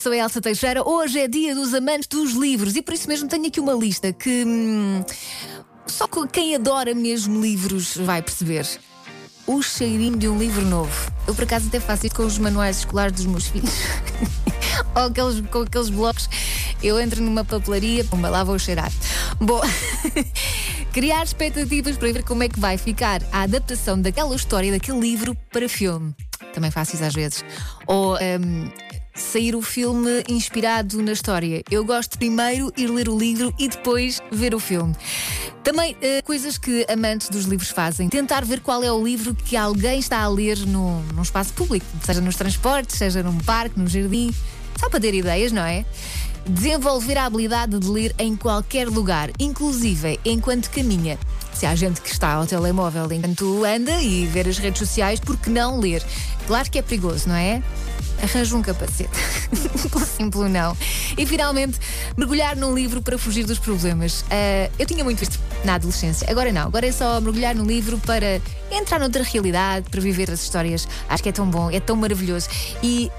Sou a Elsa Teixeira. Hoje é dia dos amantes dos livros e por isso mesmo tenho aqui uma lista que hum, só quem adora mesmo livros vai perceber. O cheirinho de um livro novo. Eu por acaso até faço isso com os manuais escolares dos meus filhos. Ou aqueles, com aqueles blocos. Eu entro numa papelaria, pumba, lá vou cheirar. Bom, criar expectativas para ver como é que vai ficar a adaptação daquela história, daquele livro para filme. Também faço isso às vezes. Ou. hum, sair o filme inspirado na história. Eu gosto primeiro ir ler o livro e depois ver o filme. Também eh, coisas que amantes dos livros fazem. Tentar ver qual é o livro que alguém está a ler no, num espaço público, seja nos transportes, seja num parque, num jardim. Só para ter ideias, não é? Desenvolver a habilidade de ler em qualquer lugar, inclusive enquanto caminha. Se há gente que está ao telemóvel enquanto anda e ver as redes sociais, por que não ler? Claro que é perigoso, não é? Arranja um capacete. Simples não. E finalmente, mergulhar num livro para fugir dos problemas. Ah, eu tinha muito isto na adolescência. Agora não. Agora é só mergulhar num livro para entrar noutra realidade, para viver as histórias. Acho que é tão bom, é tão maravilhoso. E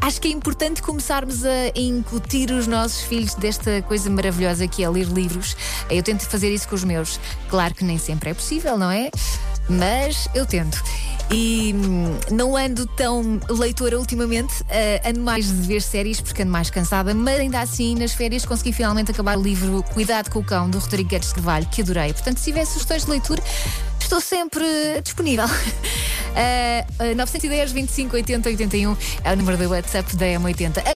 Acho que é importante começarmos a incutir os nossos filhos desta coisa maravilhosa que é ler livros. Eu tento fazer isso com os meus. Claro que nem sempre é possível, não é? Mas eu tento. E hum, não ando tão leitora ultimamente, ah, ando mais de ver séries porque ando mais cansada, mas ainda assim, nas férias, consegui finalmente acabar o livro Cuidado com o Cão, do Rodrigo Guedes de Carvalho, que adorei. Portanto, se tiver sugestões de leitura, estou sempre disponível. Uh, uh, 910 25 80 81 é o número do WhatsApp da M80.